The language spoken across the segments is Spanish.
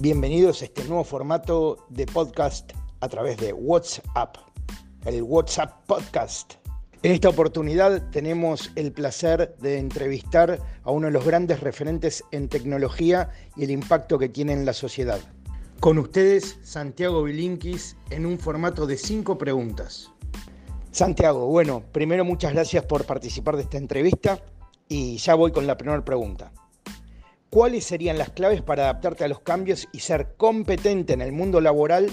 Bienvenidos a este nuevo formato de podcast a través de WhatsApp, el WhatsApp Podcast. En esta oportunidad tenemos el placer de entrevistar a uno de los grandes referentes en tecnología y el impacto que tiene en la sociedad. Con ustedes, Santiago Bilinkis, en un formato de cinco preguntas. Santiago, bueno, primero muchas gracias por participar de esta entrevista y ya voy con la primera pregunta. ¿Cuáles serían las claves para adaptarte a los cambios y ser competente en el mundo laboral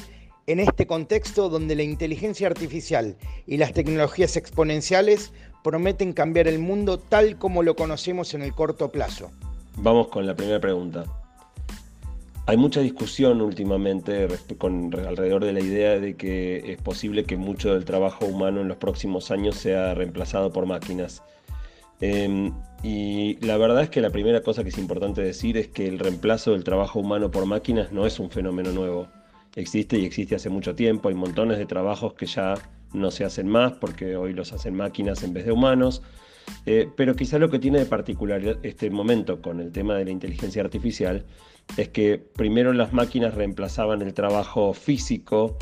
en este contexto donde la inteligencia artificial y las tecnologías exponenciales prometen cambiar el mundo tal como lo conocemos en el corto plazo? Vamos con la primera pregunta. Hay mucha discusión últimamente alrededor de la idea de que es posible que mucho del trabajo humano en los próximos años sea reemplazado por máquinas. Em, y la verdad es que la primera cosa que es importante decir es que el reemplazo del trabajo humano por máquinas no es un fenómeno nuevo. Existe y existe hace mucho tiempo. Hay montones de trabajos que ya no se hacen más porque hoy los hacen máquinas en vez de humanos. Eh, pero quizá lo que tiene de particular este momento con el tema de la inteligencia artificial es que primero las máquinas reemplazaban el trabajo físico,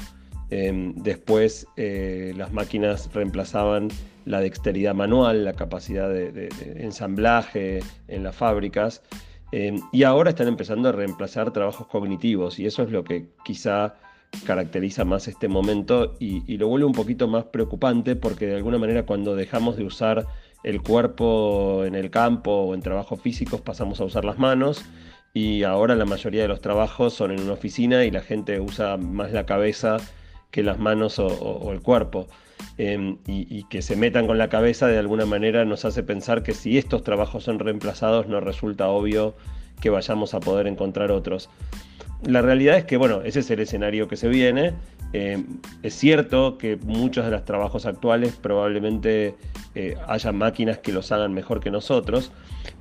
em, después eh, las máquinas reemplazaban la dexteridad manual, la capacidad de, ensamblaje en las fábricas. Eh, y ahora están empezando a reemplazar trabajos cognitivos y eso es lo que quizá caracteriza más este momento y, lo vuelve un poquito más preocupante porque de alguna manera cuando dejamos de usar el cuerpo en el campo o en trabajos físicos pasamos a usar las manos y ahora la mayoría de los trabajos son en una oficina y la gente usa más la cabeza que las manos o el cuerpo. Em, y, que se metan con la cabeza de alguna manera nos hace pensar que si estos trabajos son reemplazados no resulta obvio que vayamos a poder encontrar otros. La realidad es que, bueno, ese es el escenario que se viene. Em, es cierto que muchos de los trabajos actuales probablemente eh, haya máquinas que los hagan mejor que nosotros,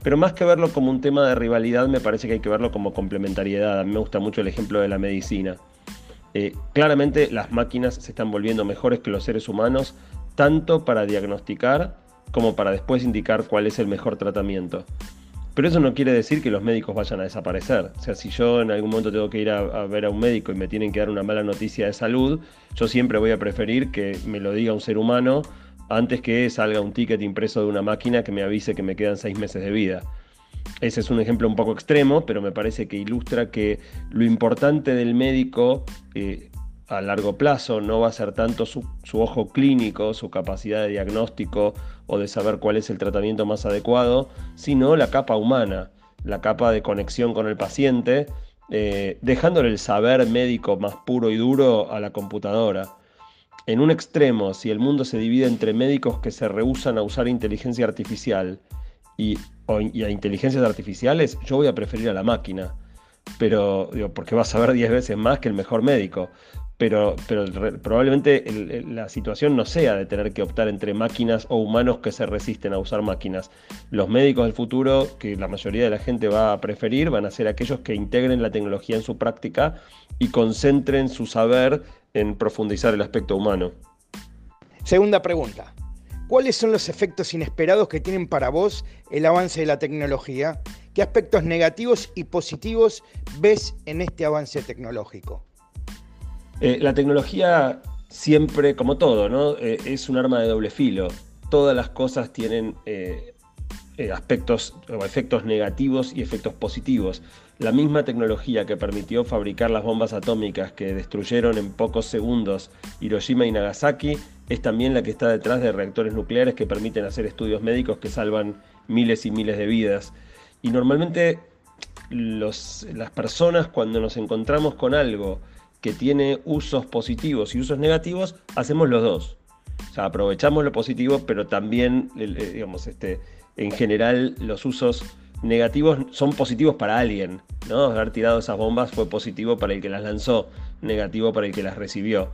pero más que verlo como un tema de rivalidad, me parece que hay que verlo como complementariedad. A mí me gusta mucho el ejemplo de la medicina. Eh, claramente las máquinas se están volviendo mejores que los seres humanos, tanto para diagnosticar como para después indicar cuál es el mejor tratamiento. Pero eso no quiere decir que los médicos vayan a desaparecer. O sea, si yo en algún momento tengo que ir a, a, ver a un médico y me tienen que dar una mala noticia de salud, yo siempre voy a preferir que me lo diga un ser humano antes que salga un ticket impreso de una máquina que me avise que me quedan seis meses de vida. Ese es un ejemplo un poco extremo, pero me parece que ilustra que lo importante del médico eh, a largo plazo no va a ser tanto su, ojo clínico, su capacidad de diagnóstico o de saber cuál es el tratamiento más adecuado, sino la capa humana, la capa de conexión con el paciente, eh, dejándole el saber médico más puro y duro a la computadora. En un extremo, si el mundo se divide entre médicos que se rehusan a usar inteligencia artificial y, a inteligencias artificiales, yo voy a preferir a la máquina. Pero, digo, porque vas a ver 10 veces más que el mejor médico. Pero, pero probablemente la situación no sea de tener que optar entre máquinas o humanos que se resisten a usar máquinas. Los médicos del futuro, que la mayoría de la gente va a preferir, van a ser aquellos que integren la tecnología en su práctica y concentren su saber en profundizar el aspecto humano. Segunda pregunta. ¿Cuáles son los efectos inesperados que tienen para vos el avance de la tecnología? ¿Qué aspectos negativos y positivos ves en este avance tecnológico? Eh, la tecnología siempre, como todo. Eh, es un arma de doble filo. Todas las cosas tienen eh, aspectos efectos negativos y efectos positivos. La misma tecnología que permitió fabricar las bombas atómicas que destruyeron en pocos segundos Hiroshima y Nagasaki es también la que está detrás de reactores nucleares que permiten hacer estudios médicos que salvan miles y miles de vidas. Y normalmente las personas cuando nos encontramos con algo que tiene usos positivos y usos negativos, hacemos los dos. O sea, aprovechamos lo positivo, pero también, digamos, este, en general los usos negativos son positivos para alguien, ¿no? Haber tirado esas bombas fue positivo para el que las lanzó, negativo para el que las recibió.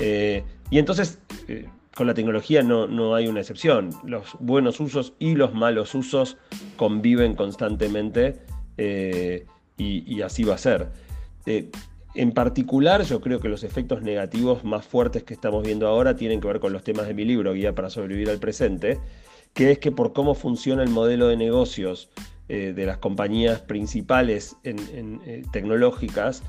Eh, y entonces, eh, con la tecnología no, no, hay una excepción. Los buenos usos y los malos usos conviven constantemente eh, y, así va a ser. en particular, yo creo que los efectos negativos más fuertes que estamos viendo ahora tienen que ver con los temas de mi libro, Guía para sobrevivir al presente, que es que por cómo funciona el modelo de negocios de las compañías principales tecnológicas,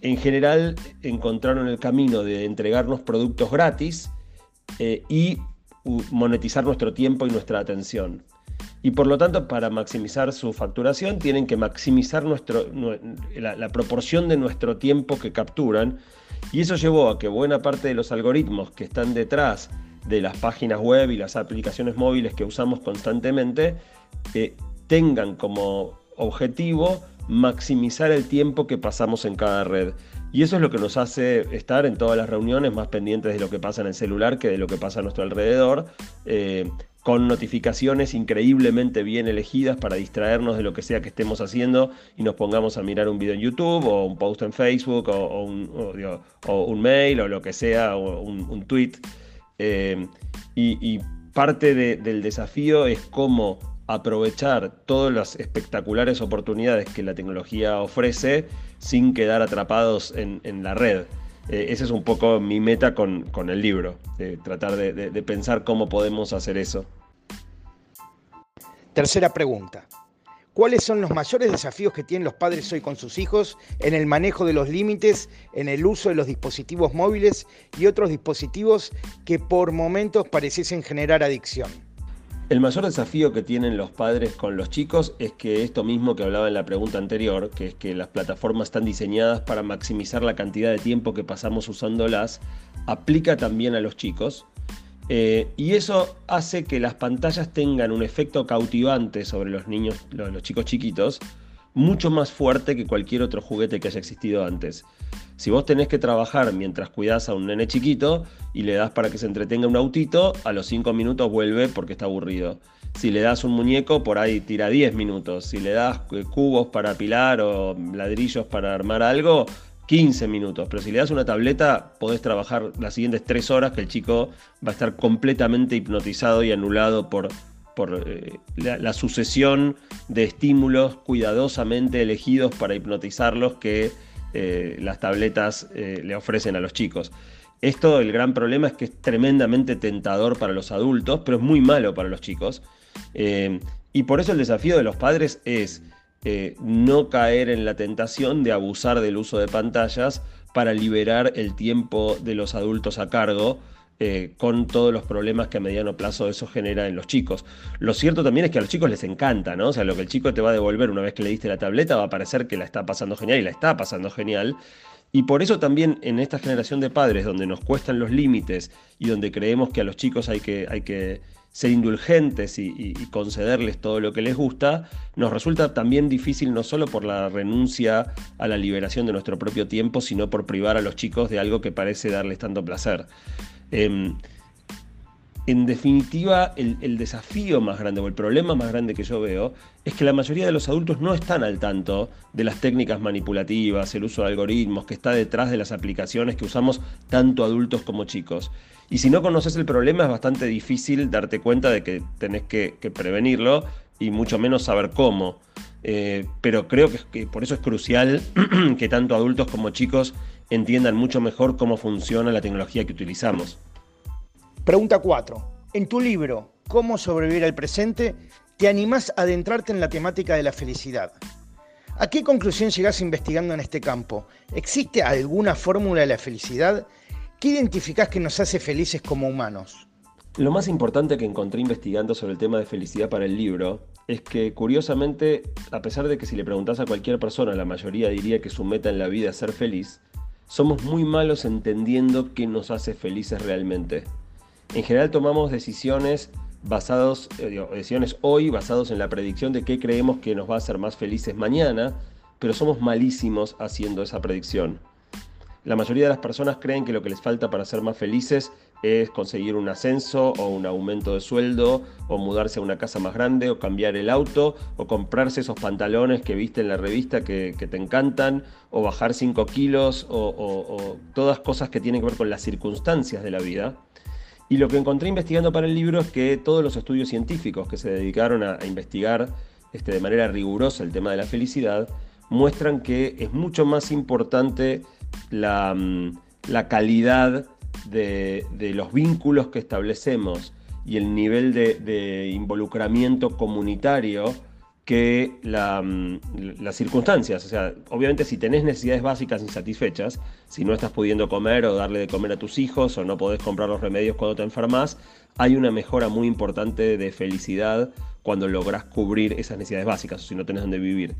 en general encontraron el camino de entregarnos productos gratis y monetizar nuestro tiempo y nuestra atención. Y por lo tanto, para maximizar su facturación, tienen que maximizar nuestro, la, proporción de nuestro tiempo que capturan. Y eso llevó a que buena parte de los algoritmos que están detrás de las páginas web y las aplicaciones móviles que usamos constantemente eh, tengan como objetivo maximizar el tiempo que pasamos en cada red. Y eso es lo que nos hace estar en todas las reuniones más pendientes de lo que pasa en el celular que de lo que pasa a nuestro alrededor. Eh, con notificaciones increíblemente bien elegidas para distraernos de lo que sea que estemos haciendo y nos pongamos a mirar un video en YouTube o un post en Facebook o, un, mail o lo que sea, o un, tweet. Eh, y, parte del desafío es cómo aprovechar todas las espectaculares oportunidades que la tecnología ofrece sin quedar atrapados en, la red. Eh, esa es un poco mi meta con, el libro, tratar de pensar cómo podemos hacer eso. Tercera pregunta. ¿Cuáles son los mayores desafíos que tienen los padres hoy con sus hijos en el manejo de los límites, en el uso de los dispositivos móviles y otros dispositivos que por momentos pareciesen generar adicción? El mayor desafío que tienen los padres con los chicos es que esto mismo que hablaba en la pregunta anterior, que es que las plataformas están diseñadas para maximizar la cantidad de tiempo que pasamos usándolas, aplica también a los chicos eh, y eso hace que las pantallas tengan un efecto cautivante sobre los niños, los, chicos chiquitos, mucho más fuerte que cualquier otro juguete que haya existido antes. Si vos tenés que trabajar mientras cuidás a un nene chiquito y le das para que se entretenga un autito, a los 5 minutos vuelve porque está aburrido. Si le das un muñeco, por ahí tira 10 minutos. Si le das eh, cubos para apilar o ladrillos para armar algo, 15 minutos, pero si le das una tableta podés trabajar las siguientes 3 horas que el chico va a estar completamente hipnotizado y anulado por, por eh, la, sucesión de estímulos cuidadosamente elegidos para hipnotizarlos que eh, las tabletas eh, le ofrecen a los chicos. Esto, el gran problema es que es tremendamente tentador para los adultos, pero es muy malo para los chicos. y por eso el desafío de los padres es no caer en la tentación de abusar del uso de pantallas para liberar el tiempo de los adultos a cargo. Eh, con todos los problemas que a mediano plazo eso genera en los chicos. Lo cierto también es que a los chicos les encanta, ¿no? O sea, lo que el chico te va a devolver una vez que le diste la tableta va a parecer que la está pasando genial y la está pasando genial. Y por eso también en esta generación de padres donde nos cuestan los límites y donde creemos que a los chicos hay que, hay que ser indulgentes y, concederles todo lo que les gusta, nos resulta también difícil no solo por la renuncia a la liberación de nuestro propio tiempo, sino por privar a los chicos de algo que parece darles tanto placer. Em, en definitiva, el, desafío más grande o el problema más grande que yo veo es que la mayoría de los adultos no están al tanto de las técnicas manipulativas, el uso de algoritmos que está detrás de las aplicaciones que usamos tanto adultos como chicos. Y si no conoces el problema es bastante difícil darte cuenta de que tenés que, prevenirlo y mucho menos saber cómo. Eh, pero creo que, que por eso es crucial que tanto adultos como chicos entiendan mucho mejor cómo funciona la tecnología que utilizamos. Pregunta 4. En tu libro, ¿Cómo sobrevivir al presente? te animás a adentrarte en la temática de la felicidad. ¿A qué conclusión llegás investigando en este campo? ¿Existe alguna fórmula de la felicidad? ¿Qué identificás que nos hace felices como humanos? Lo más importante que encontré investigando sobre el tema de felicidad para el libro es que, curiosamente, a pesar de que si le preguntás a cualquier persona, la mayoría diría que su meta en la vida es ser feliz, somos muy malos entendiendo qué nos hace felices realmente. En general tomamos decisiones basados, eh, decisiones hoy basados en la predicción de qué creemos que nos va a hacer más felices mañana, pero somos malísimos haciendo esa predicción. La mayoría de las personas creen que lo que les falta para ser más felices es conseguir un ascenso o un aumento de sueldo o mudarse a una casa más grande o cambiar el auto o comprarse esos pantalones que viste en la revista que, te encantan o bajar 5 kilos o todas cosas que tienen que ver con las circunstancias de la vida. Y lo que encontré investigando para el libro es que todos los estudios científicos que se dedicaron a, investigar este, de manera rigurosa el tema de la felicidad muestran que es mucho más importante la, mm, calidad de, los vínculos que establecemos y el nivel de, involucramiento comunitario que mm, las circunstancias. O sea, obviamente si tenés necesidades básicas insatisfechas, si no estás pudiendo comer o darle de comer a tus hijos o no podés comprar los remedios cuando te enfermas, hay una mejora muy importante de felicidad cuando lográs cubrir esas necesidades básicas o si no tenés donde vivir.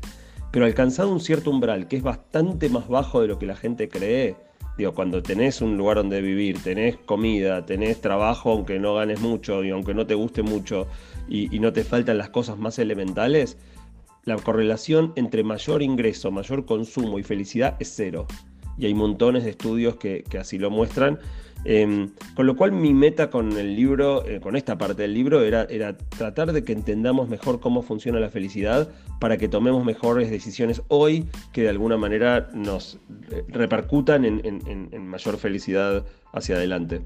Pero alcanzado un cierto umbral que es bastante más bajo de lo que la gente cree, digo, cuando tenés un lugar donde vivir, tenés comida, tenés trabajo aunque no ganes mucho y aunque no te guste mucho, y, no te faltan las cosas más elementales, la correlación entre mayor ingreso, mayor consumo y felicidad es cero. Y hay montones de estudios que, así lo muestran. Em, con lo cual mi meta con el libro, eh, con esta parte del libro, era, era, tratar de que entendamos mejor cómo funciona la felicidad para que tomemos mejores decisiones hoy que de alguna manera nos eh, repercutan en mayor felicidad hacia adelante.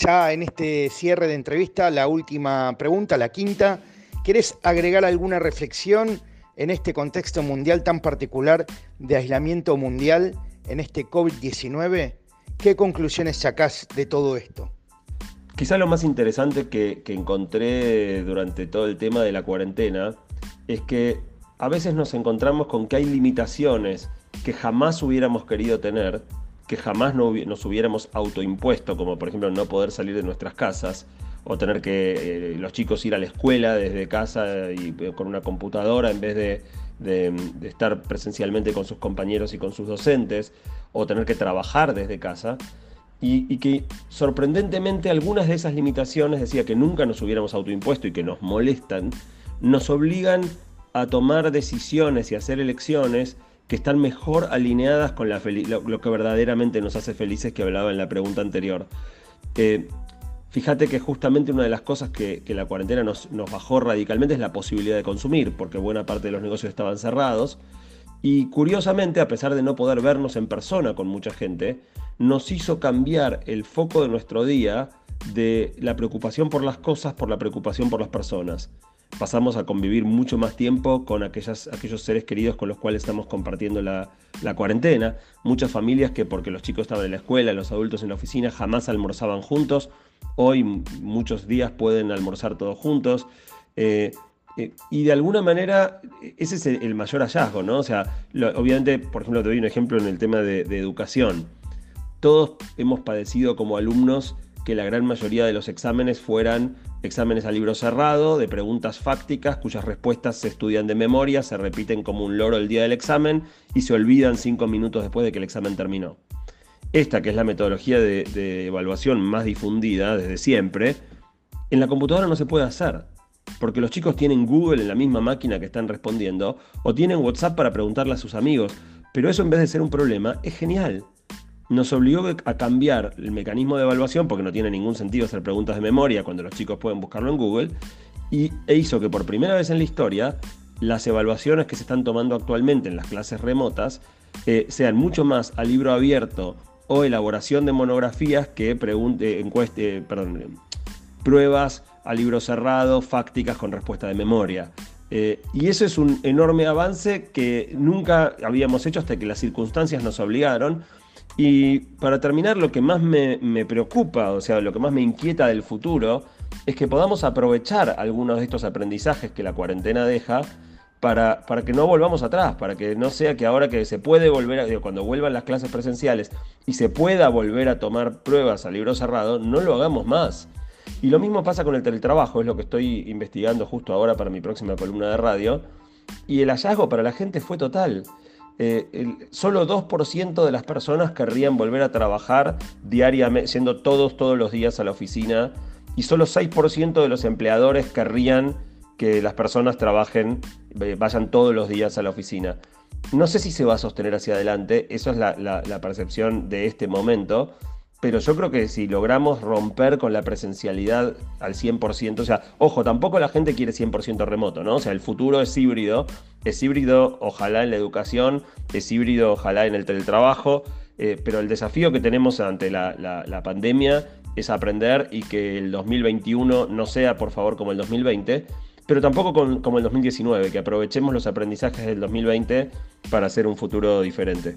Ya en este cierre de entrevista, la última pregunta, la quinta. ¿Quieres agregar alguna reflexión en este contexto mundial tan particular de aislamiento mundial en este COVID-19? ¿Qué conclusiones sacás de todo esto? Quizá lo más interesante que, que, encontré durante todo el tema de la cuarentena es que a veces nos encontramos con que hay limitaciones que jamás hubiéramos querido tener que jamás nos hubiéramos autoimpuesto, como por ejemplo no poder salir de nuestras casas o tener que eh, los chicos ir a la escuela desde casa y eh, con una computadora en vez de, estar presencialmente con sus compañeros y con sus docentes, o tener que trabajar desde casa. Y, que sorprendentemente algunas de esas limitaciones, decía que nunca nos hubiéramos autoimpuesto y que nos molestan, nos obligan a tomar decisiones y hacer elecciones que están mejor alineadas con la lo, que verdaderamente nos hace felices que hablaba en la pregunta anterior. Eh, fíjate que justamente una de las cosas que, la cuarentena nos, nos, bajó radicalmente es la posibilidad de consumir, porque buena parte de los negocios estaban cerrados. Y curiosamente, a pesar de no poder vernos en persona con mucha gente, nos hizo cambiar el foco de nuestro día de la preocupación por las cosas por la preocupación por las personas pasamos a convivir mucho más tiempo con aquellas, aquellos seres queridos con los cuales estamos compartiendo la, cuarentena. Muchas familias que porque los chicos estaban en la escuela, los adultos en la oficina, jamás almorzaban juntos. Hoy muchos días pueden almorzar todos juntos. Eh, eh, y de alguna manera ese es el, mayor hallazgo, ¿no? O sea, obviamente, por ejemplo, te doy un ejemplo en el tema de educación. Todos hemos padecido como alumnos que la gran mayoría de los exámenes fueran exámenes a libro cerrado, de preguntas fácticas cuyas respuestas se estudian de memoria, se repiten como un loro el día del examen y se olvidan cinco minutos después de que el examen terminó. Esta, que es la metodología de, evaluación más difundida desde siempre, en la computadora no se puede hacer, porque los chicos tienen Google en la misma máquina que están respondiendo o tienen WhatsApp para preguntarle a sus amigos, pero eso en vez de ser un problema es genial nos obligó a cambiar el mecanismo de evaluación, porque no tiene ningún sentido hacer preguntas de memoria cuando los chicos pueden buscarlo en Google, y, e hizo que por primera vez en la historia las evaluaciones que se están tomando actualmente en las clases remotas eh, sean mucho más a libro abierto o elaboración de monografías que pregunte, perdón, pruebas a libro cerrado, fácticas con respuesta de memoria. Eh, y eso es un enorme avance que nunca habíamos hecho hasta que las circunstancias nos obligaron y para terminar, lo que más me, preocupa, o sea, lo que más me inquieta del futuro, es que podamos aprovechar algunos de estos aprendizajes que la cuarentena deja para, para, que no volvamos atrás, para que no sea que ahora que se puede volver, a, cuando vuelvan las clases presenciales y se pueda volver a tomar pruebas a libro cerrado, no lo hagamos más. Y lo mismo pasa con el teletrabajo, es lo que estoy investigando justo ahora para mi próxima columna de radio. Y el hallazgo para la gente fue total. Eh, solo 2% de las personas querrían volver a trabajar diariamente, siendo todos todos los días a la oficina, y solo 6% de los empleadores querrían que las personas trabajen, eh, vayan todos los días a la oficina. No sé si se va a sostener hacia adelante, eso es la percepción de este momento, pero yo creo que si logramos romper con la presencialidad al 100%, o sea, ojo, tampoco la gente quiere 100% remoto, ¿no? O sea, el futuro es híbrido, es híbrido ojalá en la educación, es híbrido ojalá en el teletrabajo, eh, pero el desafío que tenemos ante la, pandemia es aprender y que el 2021 no sea, por favor, como el 2020, pero tampoco como el 2019, que aprovechemos los aprendizajes del 2020 para hacer un futuro diferente.